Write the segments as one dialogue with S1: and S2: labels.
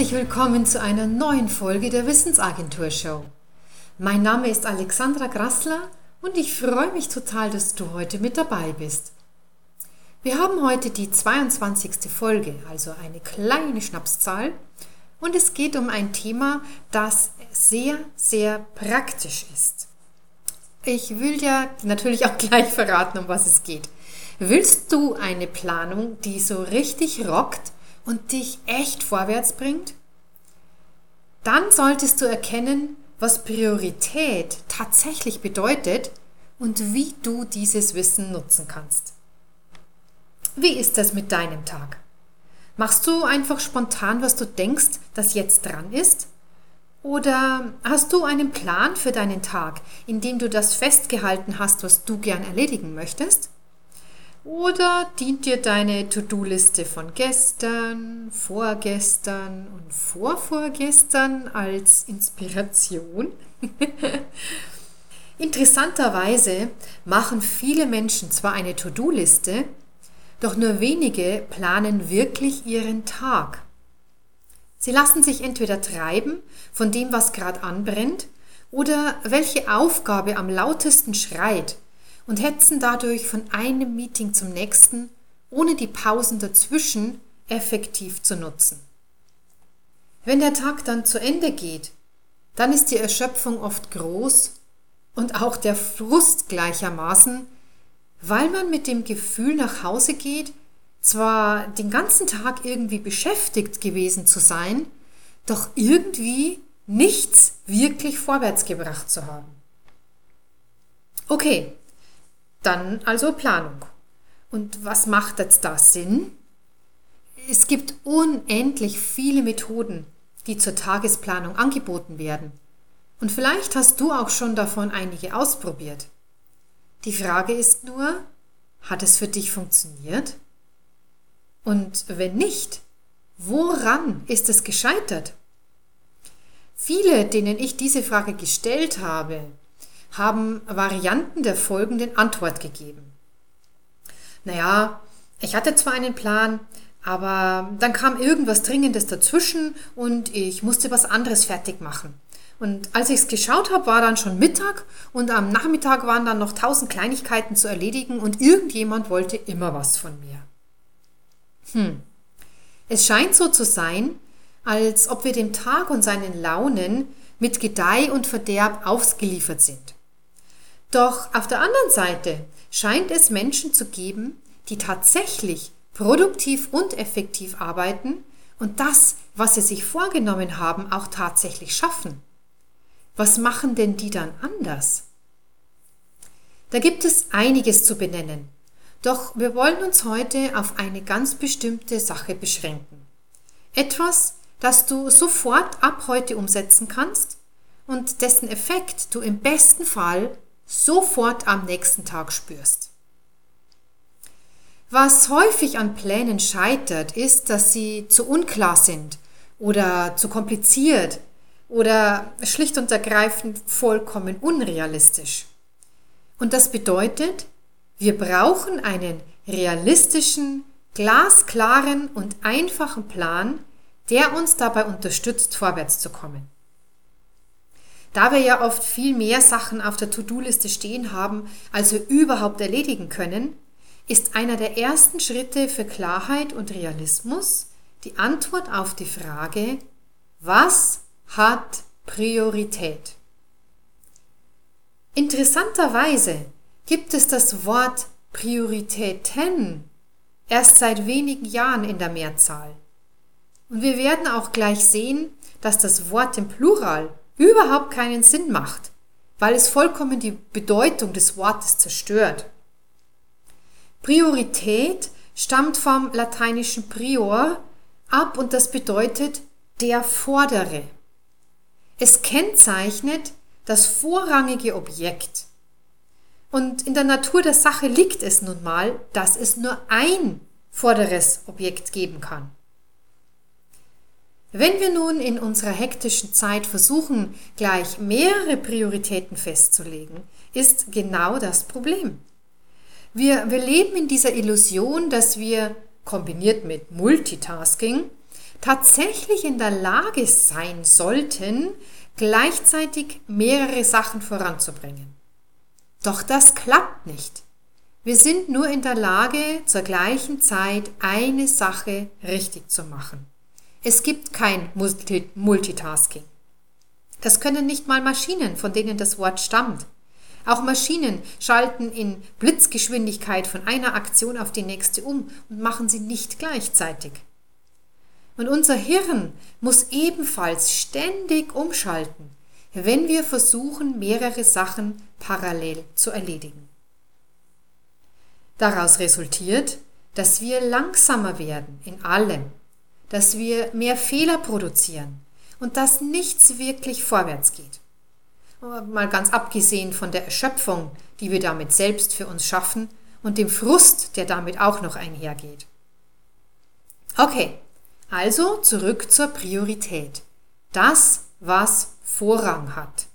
S1: Herzlich willkommen zu einer neuen Folge der Wissensagentur Show. Mein Name ist Alexandra Grassler und ich freue mich total, dass du heute mit dabei bist. Wir haben heute die 22. Folge, also eine kleine Schnapszahl, und es geht um ein Thema, das sehr, sehr praktisch ist. Ich will dir natürlich auch gleich verraten, um was es geht. Willst du eine Planung, die so richtig rockt und dich echt vorwärts bringt? Dann solltest du erkennen, was Priorität tatsächlich bedeutet und wie du dieses Wissen nutzen kannst. Wie ist das mit deinem Tag? Machst du einfach spontan, was du denkst, das jetzt dran ist? Oder hast du einen Plan für deinen Tag, in dem du das festgehalten hast, was du gern erledigen möchtest? Oder dient dir deine To-Do-Liste von gestern, vorgestern und vorvorgestern als Inspiration? Interessanterweise machen viele Menschen zwar eine To-Do-Liste, doch nur wenige planen wirklich ihren Tag. Sie lassen sich entweder treiben von dem, was gerade anbrennt, oder welche Aufgabe am lautesten schreit und hetzen dadurch von einem Meeting zum nächsten, ohne die Pausen dazwischen effektiv zu nutzen. Wenn der Tag dann zu Ende geht, dann ist die Erschöpfung oft groß und auch der Frust gleichermaßen, weil man mit dem Gefühl nach Hause geht, zwar den ganzen Tag irgendwie beschäftigt gewesen zu sein, doch irgendwie nichts wirklich vorwärts gebracht zu haben. Okay, dann also Planung. Und was macht jetzt da Sinn? Es gibt unendlich viele Methoden, die zur Tagesplanung angeboten werden. Und vielleicht hast du auch schon davon einige ausprobiert. Die Frage ist nur, hat es für dich funktioniert? Und wenn nicht, woran ist es gescheitert? Viele, denen ich diese Frage gestellt habe, haben Varianten der folgenden Antwort gegeben. Naja, ich hatte zwar einen Plan, aber dann kam irgendwas Dringendes dazwischen und ich musste was anderes fertig machen. Und als ich es geschaut habe, war dann schon Mittag und am Nachmittag waren dann noch tausend Kleinigkeiten zu erledigen und irgendjemand wollte immer was von mir. Hm. Es scheint so zu sein, als ob wir dem Tag und seinen Launen mit Gedeih und Verderb ausgeliefert sind. Doch auf der anderen Seite scheint es Menschen zu geben, die tatsächlich produktiv und effektiv arbeiten und das, was sie sich vorgenommen haben, auch tatsächlich schaffen. Was machen denn die dann anders? Da gibt es einiges zu benennen, doch wir wollen uns heute auf eine ganz bestimmte Sache beschränken. Etwas, das du sofort ab heute umsetzen kannst und dessen Effekt du im besten Fall sofort am nächsten Tag spürst. Was häufig an Plänen scheitert, ist, dass sie zu unklar sind oder zu kompliziert oder schlicht und ergreifend vollkommen unrealistisch. Und das bedeutet, wir brauchen einen realistischen, glasklaren und einfachen Plan, der uns dabei unterstützt, vorwärts zu kommen. Da wir ja oft viel mehr Sachen auf der To-Do-Liste stehen haben, als wir überhaupt erledigen können, ist einer der ersten Schritte für Klarheit und Realismus die Antwort auf die Frage, was hat Priorität? Interessanterweise gibt es das Wort Prioritäten erst seit wenigen Jahren in der Mehrzahl. Und wir werden auch gleich sehen, dass das Wort im Plural überhaupt keinen Sinn macht, weil es vollkommen die Bedeutung des Wortes zerstört. Priorität stammt vom lateinischen prior ab und das bedeutet der Vordere. Es kennzeichnet das vorrangige Objekt. Und in der Natur der Sache liegt es nun mal, dass es nur ein vorderes Objekt geben kann. Wenn wir nun in unserer hektischen Zeit versuchen, gleich mehrere Prioritäten festzulegen, ist genau das Problem. Wir, wir leben in dieser Illusion, dass wir, kombiniert mit Multitasking, tatsächlich in der Lage sein sollten, gleichzeitig mehrere Sachen voranzubringen. Doch das klappt nicht. Wir sind nur in der Lage, zur gleichen Zeit eine Sache richtig zu machen. Es gibt kein Multitasking. Das können nicht mal Maschinen, von denen das Wort stammt. Auch Maschinen schalten in Blitzgeschwindigkeit von einer Aktion auf die nächste um und machen sie nicht gleichzeitig. Und unser Hirn muss ebenfalls ständig umschalten, wenn wir versuchen, mehrere Sachen parallel zu erledigen. Daraus resultiert, dass wir langsamer werden in allem, dass wir mehr Fehler produzieren und dass nichts wirklich vorwärts geht. Mal ganz abgesehen von der Erschöpfung, die wir damit selbst für uns schaffen und dem Frust, der damit auch noch einhergeht. Okay, also zurück zur Priorität. Das, was Vorrang hat.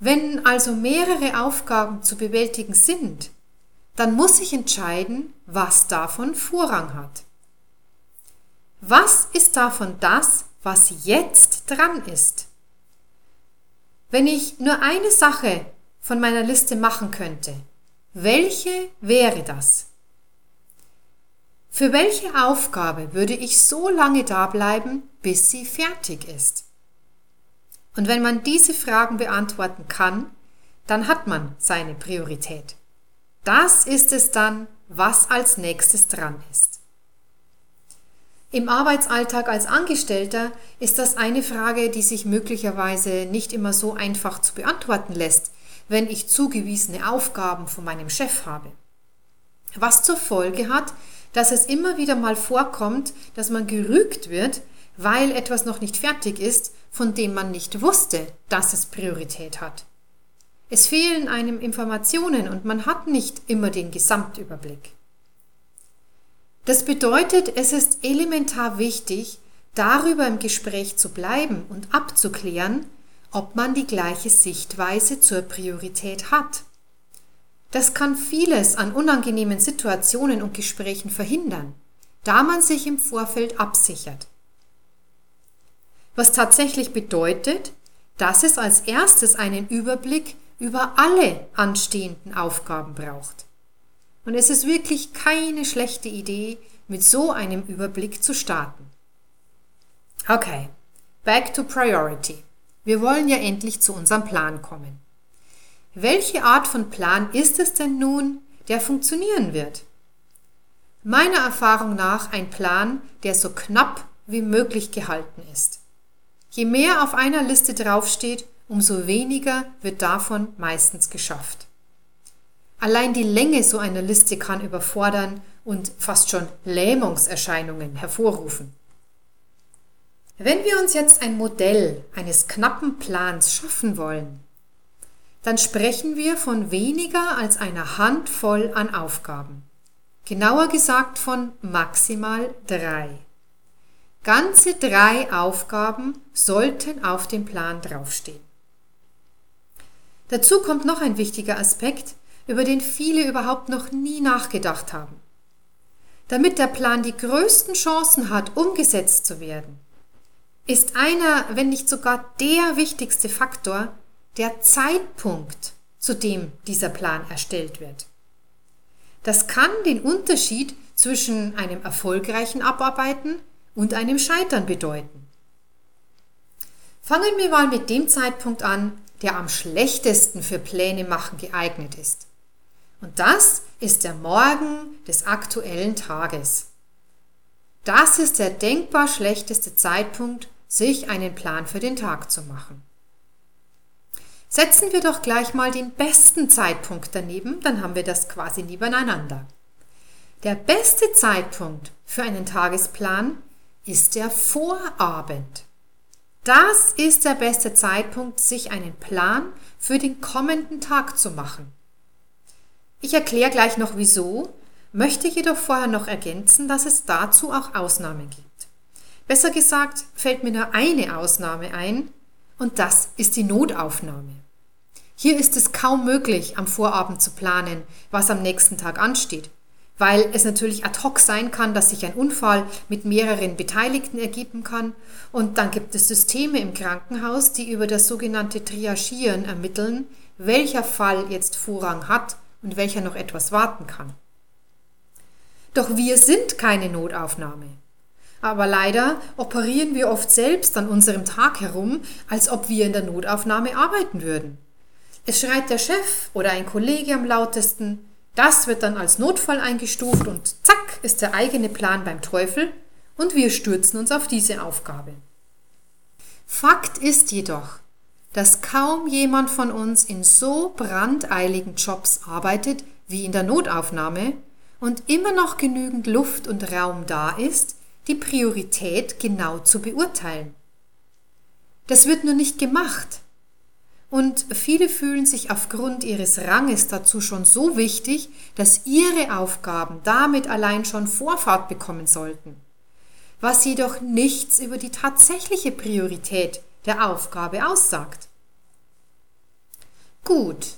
S1: Wenn also mehrere Aufgaben zu bewältigen sind, dann muss ich entscheiden, was davon Vorrang hat. Was ist davon das, was jetzt dran ist? Wenn ich nur eine Sache von meiner Liste machen könnte, welche wäre das? Für welche Aufgabe würde ich so lange da bleiben, bis sie fertig ist? Und wenn man diese Fragen beantworten kann, dann hat man seine Priorität. Das ist es dann, was als nächstes dran ist. Im Arbeitsalltag als Angestellter ist das eine Frage, die sich möglicherweise nicht immer so einfach zu beantworten lässt, wenn ich zugewiesene Aufgaben von meinem Chef habe. Was zur Folge hat, dass es immer wieder mal vorkommt, dass man gerügt wird, weil etwas noch nicht fertig ist, von dem man nicht wusste, dass es Priorität hat. Es fehlen einem Informationen und man hat nicht immer den Gesamtüberblick. Das bedeutet, es ist elementar wichtig, darüber im Gespräch zu bleiben und abzuklären, ob man die gleiche Sichtweise zur Priorität hat. Das kann vieles an unangenehmen Situationen und Gesprächen verhindern, da man sich im Vorfeld absichert. Was tatsächlich bedeutet, dass es als erstes einen Überblick über alle anstehenden Aufgaben braucht. Und es ist wirklich keine schlechte Idee, mit so einem Überblick zu starten. Okay, back to priority. Wir wollen ja endlich zu unserem Plan kommen. Welche Art von Plan ist es denn nun, der funktionieren wird? Meiner Erfahrung nach ein Plan, der so knapp wie möglich gehalten ist. Je mehr auf einer Liste draufsteht, umso weniger wird davon meistens geschafft. Allein die Länge so einer Liste kann überfordern und fast schon Lähmungserscheinungen hervorrufen. Wenn wir uns jetzt ein Modell eines knappen Plans schaffen wollen, dann sprechen wir von weniger als einer Handvoll an Aufgaben. Genauer gesagt von maximal drei. Ganze drei Aufgaben sollten auf dem Plan draufstehen. Dazu kommt noch ein wichtiger Aspekt, über den viele überhaupt noch nie nachgedacht haben. Damit der Plan die größten Chancen hat, umgesetzt zu werden, ist einer, wenn nicht sogar der wichtigste Faktor der Zeitpunkt, zu dem dieser Plan erstellt wird. Das kann den Unterschied zwischen einem erfolgreichen Abarbeiten und einem Scheitern bedeuten. Fangen wir mal mit dem Zeitpunkt an, der am schlechtesten für Pläne machen geeignet ist. Und das ist der Morgen des aktuellen Tages. Das ist der denkbar schlechteste Zeitpunkt, sich einen Plan für den Tag zu machen. Setzen wir doch gleich mal den besten Zeitpunkt daneben, dann haben wir das quasi nebeneinander. Der beste Zeitpunkt für einen Tagesplan ist der Vorabend. Das ist der beste Zeitpunkt, sich einen Plan für den kommenden Tag zu machen. Ich erkläre gleich noch wieso, möchte jedoch vorher noch ergänzen, dass es dazu auch Ausnahmen gibt. Besser gesagt fällt mir nur eine Ausnahme ein und das ist die Notaufnahme. Hier ist es kaum möglich, am Vorabend zu planen, was am nächsten Tag ansteht, weil es natürlich ad hoc sein kann, dass sich ein Unfall mit mehreren Beteiligten ergeben kann. Und dann gibt es Systeme im Krankenhaus, die über das sogenannte Triagieren ermitteln, welcher Fall jetzt Vorrang hat und welcher noch etwas warten kann. Doch wir sind keine Notaufnahme. Aber leider operieren wir oft selbst an unserem Tag herum, als ob wir in der Notaufnahme arbeiten würden. Es schreit der Chef oder ein Kollege am lautesten, das wird dann als Notfall eingestuft und zack ist der eigene Plan beim Teufel und wir stürzen uns auf diese Aufgabe. Fakt ist jedoch, dass kaum jemand von uns in so brandeiligen Jobs arbeitet wie in der Notaufnahme und immer noch genügend Luft und Raum da ist, die Priorität genau zu beurteilen. Das wird nur nicht gemacht. Und viele fühlen sich aufgrund ihres Ranges dazu schon so wichtig, dass ihre Aufgaben damit allein schon Vorfahrt bekommen sollten, was jedoch nichts über die tatsächliche Priorität der Aufgabe aussagt. Gut,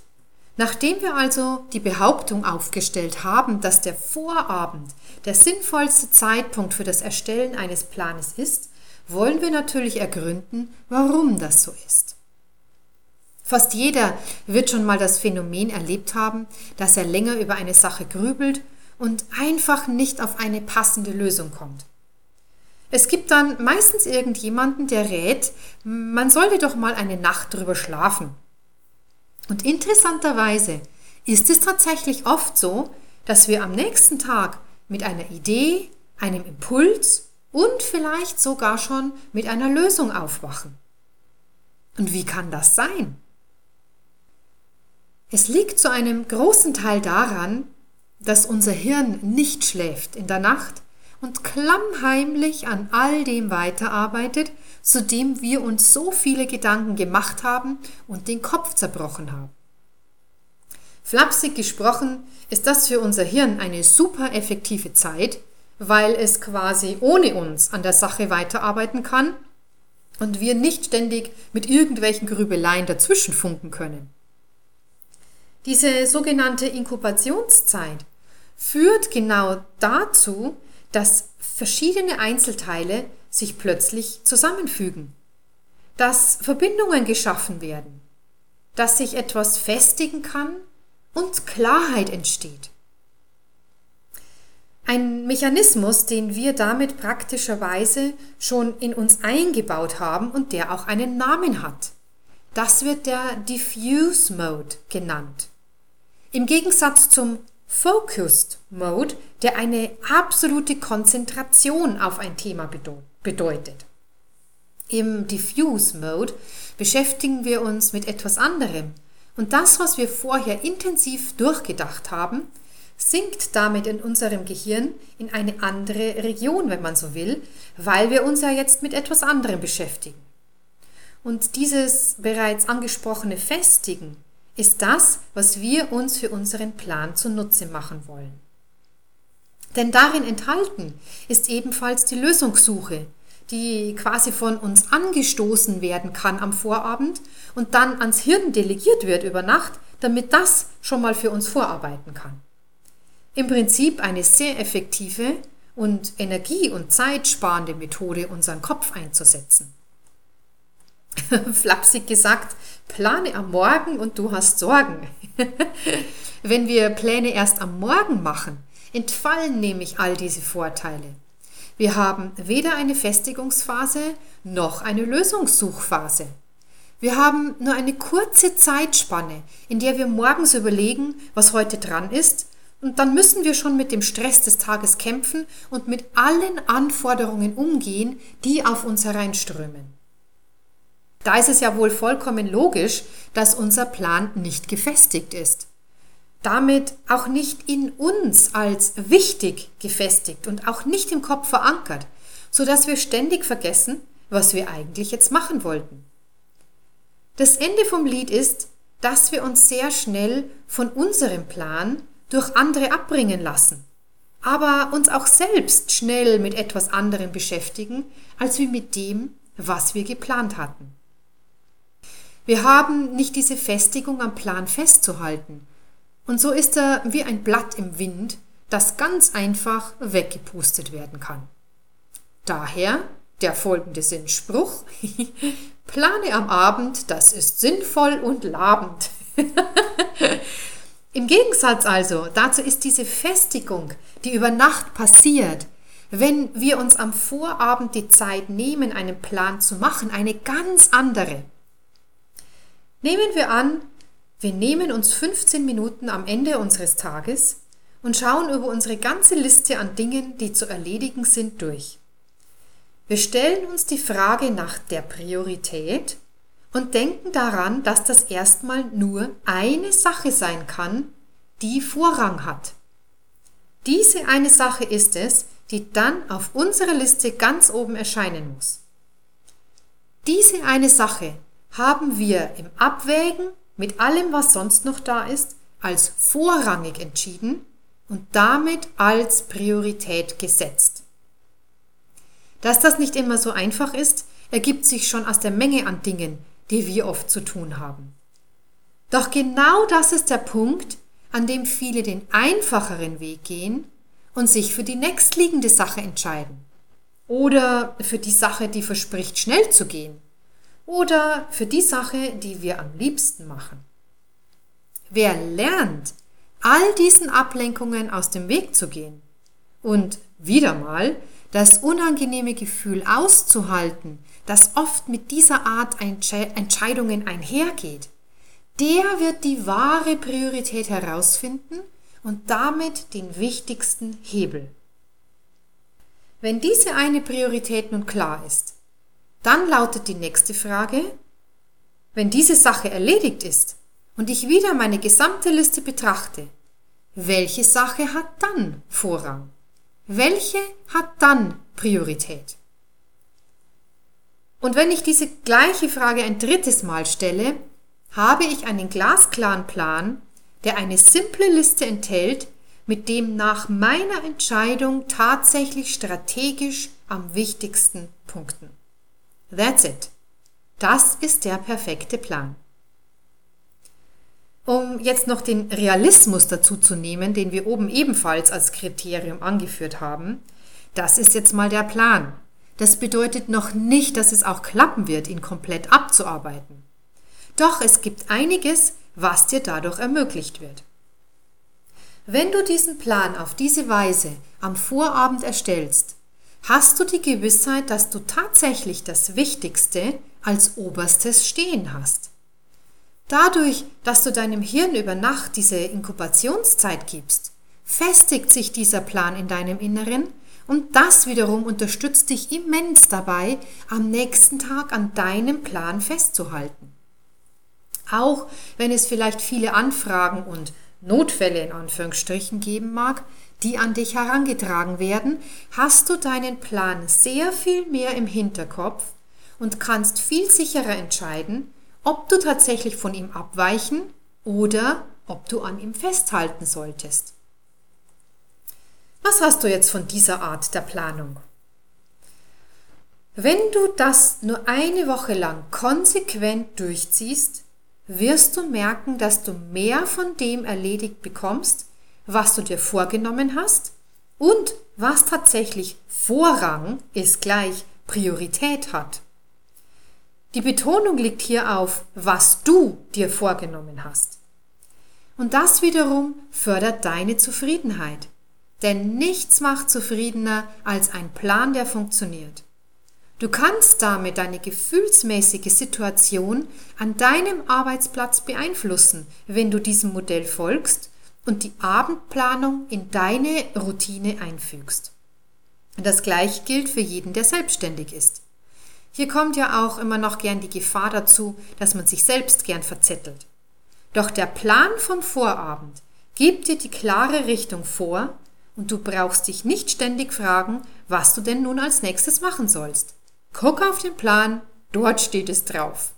S1: nachdem wir also die Behauptung aufgestellt haben, dass der Vorabend der sinnvollste Zeitpunkt für das Erstellen eines Planes ist, wollen wir natürlich ergründen, warum das so ist. Fast jeder wird schon mal das Phänomen erlebt haben, dass er länger über eine Sache grübelt und einfach nicht auf eine passende Lösung kommt. Es gibt dann meistens irgendjemanden, der rät, man sollte doch mal eine Nacht drüber schlafen. Und interessanterweise ist es tatsächlich oft so, dass wir am nächsten Tag mit einer Idee, einem Impuls und vielleicht sogar schon mit einer Lösung aufwachen. Und wie kann das sein? Es liegt zu einem großen Teil daran, dass unser Hirn nicht schläft in der Nacht und klammheimlich an all dem weiterarbeitet, zu dem wir uns so viele Gedanken gemacht haben und den Kopf zerbrochen haben. Flapsig gesprochen ist das für unser Hirn eine super effektive Zeit, weil es quasi ohne uns an der Sache weiterarbeiten kann und wir nicht ständig mit irgendwelchen Grübeleien dazwischen funken können. Diese sogenannte Inkubationszeit führt genau dazu, dass verschiedene Einzelteile sich plötzlich zusammenfügen, dass Verbindungen geschaffen werden, dass sich etwas festigen kann und Klarheit entsteht. Ein Mechanismus, den wir damit praktischerweise schon in uns eingebaut haben und der auch einen Namen hat. Das wird der Diffuse Mode genannt. Im Gegensatz zum Focused Mode, der eine absolute Konzentration auf ein Thema bedeutet. Im Diffuse Mode beschäftigen wir uns mit etwas anderem und das, was wir vorher intensiv durchgedacht haben, sinkt damit in unserem Gehirn in eine andere Region, wenn man so will, weil wir uns ja jetzt mit etwas anderem beschäftigen. Und dieses bereits angesprochene Festigen ist das, was wir uns für unseren Plan zunutze machen wollen. Denn darin enthalten ist ebenfalls die Lösungssuche, die quasi von uns angestoßen werden kann am Vorabend und dann ans Hirn delegiert wird über Nacht, damit das schon mal für uns vorarbeiten kann. Im Prinzip eine sehr effektive und energie- und zeitsparende Methode, unseren Kopf einzusetzen. flapsig gesagt, plane am Morgen und du hast Sorgen. Wenn wir Pläne erst am Morgen machen, entfallen nämlich all diese Vorteile. Wir haben weder eine Festigungsphase noch eine Lösungssuchphase. Wir haben nur eine kurze Zeitspanne, in der wir morgens überlegen, was heute dran ist, und dann müssen wir schon mit dem Stress des Tages kämpfen und mit allen Anforderungen umgehen, die auf uns hereinströmen. Da ist es ja wohl vollkommen logisch, dass unser Plan nicht gefestigt ist. Damit auch nicht in uns als wichtig gefestigt und auch nicht im Kopf verankert, so dass wir ständig vergessen, was wir eigentlich jetzt machen wollten. Das Ende vom Lied ist, dass wir uns sehr schnell von unserem Plan durch andere abbringen lassen, aber uns auch selbst schnell mit etwas anderem beschäftigen, als wie mit dem, was wir geplant hatten. Wir haben nicht diese Festigung am Plan festzuhalten. Und so ist er wie ein Blatt im Wind, das ganz einfach weggepustet werden kann. Daher der folgende Sinnspruch. Plane am Abend, das ist sinnvoll und labend. Im Gegensatz also, dazu ist diese Festigung, die über Nacht passiert, wenn wir uns am Vorabend die Zeit nehmen, einen Plan zu machen, eine ganz andere. Nehmen wir an, wir nehmen uns 15 Minuten am Ende unseres Tages und schauen über unsere ganze Liste an Dingen, die zu erledigen sind, durch. Wir stellen uns die Frage nach der Priorität und denken daran, dass das erstmal nur eine Sache sein kann, die Vorrang hat. Diese eine Sache ist es, die dann auf unserer Liste ganz oben erscheinen muss. Diese eine Sache haben wir im Abwägen mit allem, was sonst noch da ist, als vorrangig entschieden und damit als Priorität gesetzt. Dass das nicht immer so einfach ist, ergibt sich schon aus der Menge an Dingen, die wir oft zu tun haben. Doch genau das ist der Punkt, an dem viele den einfacheren Weg gehen und sich für die nächstliegende Sache entscheiden. Oder für die Sache, die verspricht, schnell zu gehen. Oder für die Sache, die wir am liebsten machen. Wer lernt, all diesen Ablenkungen aus dem Weg zu gehen und wieder mal das unangenehme Gefühl auszuhalten, das oft mit dieser Art Entscheidungen einhergeht, der wird die wahre Priorität herausfinden und damit den wichtigsten Hebel. Wenn diese eine Priorität nun klar ist, dann lautet die nächste Frage, wenn diese Sache erledigt ist und ich wieder meine gesamte Liste betrachte, welche Sache hat dann Vorrang? Welche hat dann Priorität? Und wenn ich diese gleiche Frage ein drittes Mal stelle, habe ich einen glasklaren Plan, der eine simple Liste enthält, mit dem nach meiner Entscheidung tatsächlich strategisch am wichtigsten punkten. That's it. Das ist der perfekte Plan. Um jetzt noch den Realismus dazu zu nehmen, den wir oben ebenfalls als Kriterium angeführt haben, das ist jetzt mal der Plan. Das bedeutet noch nicht, dass es auch klappen wird, ihn komplett abzuarbeiten. Doch es gibt einiges, was dir dadurch ermöglicht wird. Wenn du diesen Plan auf diese Weise am Vorabend erstellst, hast du die Gewissheit, dass du tatsächlich das Wichtigste als oberstes stehen hast. Dadurch, dass du deinem Hirn über Nacht diese Inkubationszeit gibst, festigt sich dieser Plan in deinem Inneren und das wiederum unterstützt dich immens dabei, am nächsten Tag an deinem Plan festzuhalten. Auch wenn es vielleicht viele Anfragen und Notfälle in Anführungsstrichen geben mag, die an dich herangetragen werden, hast du deinen Plan sehr viel mehr im Hinterkopf und kannst viel sicherer entscheiden, ob du tatsächlich von ihm abweichen oder ob du an ihm festhalten solltest. Was hast du jetzt von dieser Art der Planung? Wenn du das nur eine Woche lang konsequent durchziehst, wirst du merken, dass du mehr von dem erledigt bekommst, was du dir vorgenommen hast und was tatsächlich Vorrang ist gleich Priorität hat. Die Betonung liegt hier auf, was du dir vorgenommen hast. Und das wiederum fördert deine Zufriedenheit. Denn nichts macht zufriedener als ein Plan, der funktioniert. Du kannst damit deine gefühlsmäßige Situation an deinem Arbeitsplatz beeinflussen, wenn du diesem Modell folgst und die Abendplanung in deine Routine einfügst. Das gleiche gilt für jeden, der selbstständig ist. Hier kommt ja auch immer noch gern die Gefahr dazu, dass man sich selbst gern verzettelt. Doch der Plan vom Vorabend gibt dir die klare Richtung vor und du brauchst dich nicht ständig fragen, was du denn nun als nächstes machen sollst. Guck auf den Plan, dort steht es drauf.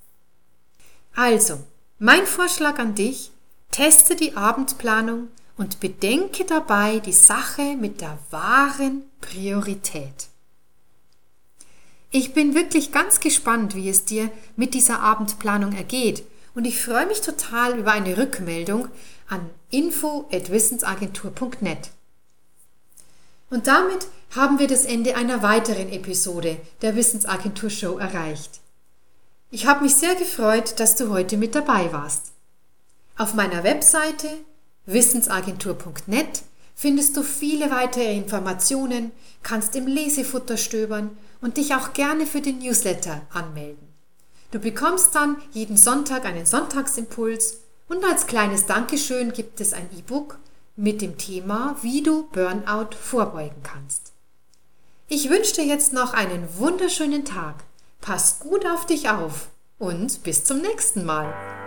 S1: Also, mein Vorschlag an dich, teste die Abendplanung und bedenke dabei die Sache mit der wahren Priorität. Ich bin wirklich ganz gespannt, wie es dir mit dieser Abendplanung ergeht und ich freue mich total über eine Rückmeldung an info@wissensagentur.net. Und damit haben wir das Ende einer weiteren Episode der Wissensagentur Show erreicht. Ich habe mich sehr gefreut, dass du heute mit dabei warst. Auf meiner Webseite wissensagentur.net findest du viele weitere Informationen, kannst im Lesefutter stöbern und dich auch gerne für den Newsletter anmelden. Du bekommst dann jeden Sonntag einen Sonntagsimpuls und als kleines Dankeschön gibt es ein E-Book mit dem Thema, wie du Burnout vorbeugen kannst. Ich wünsche dir jetzt noch einen wunderschönen Tag. Pass gut auf dich auf und bis zum nächsten Mal.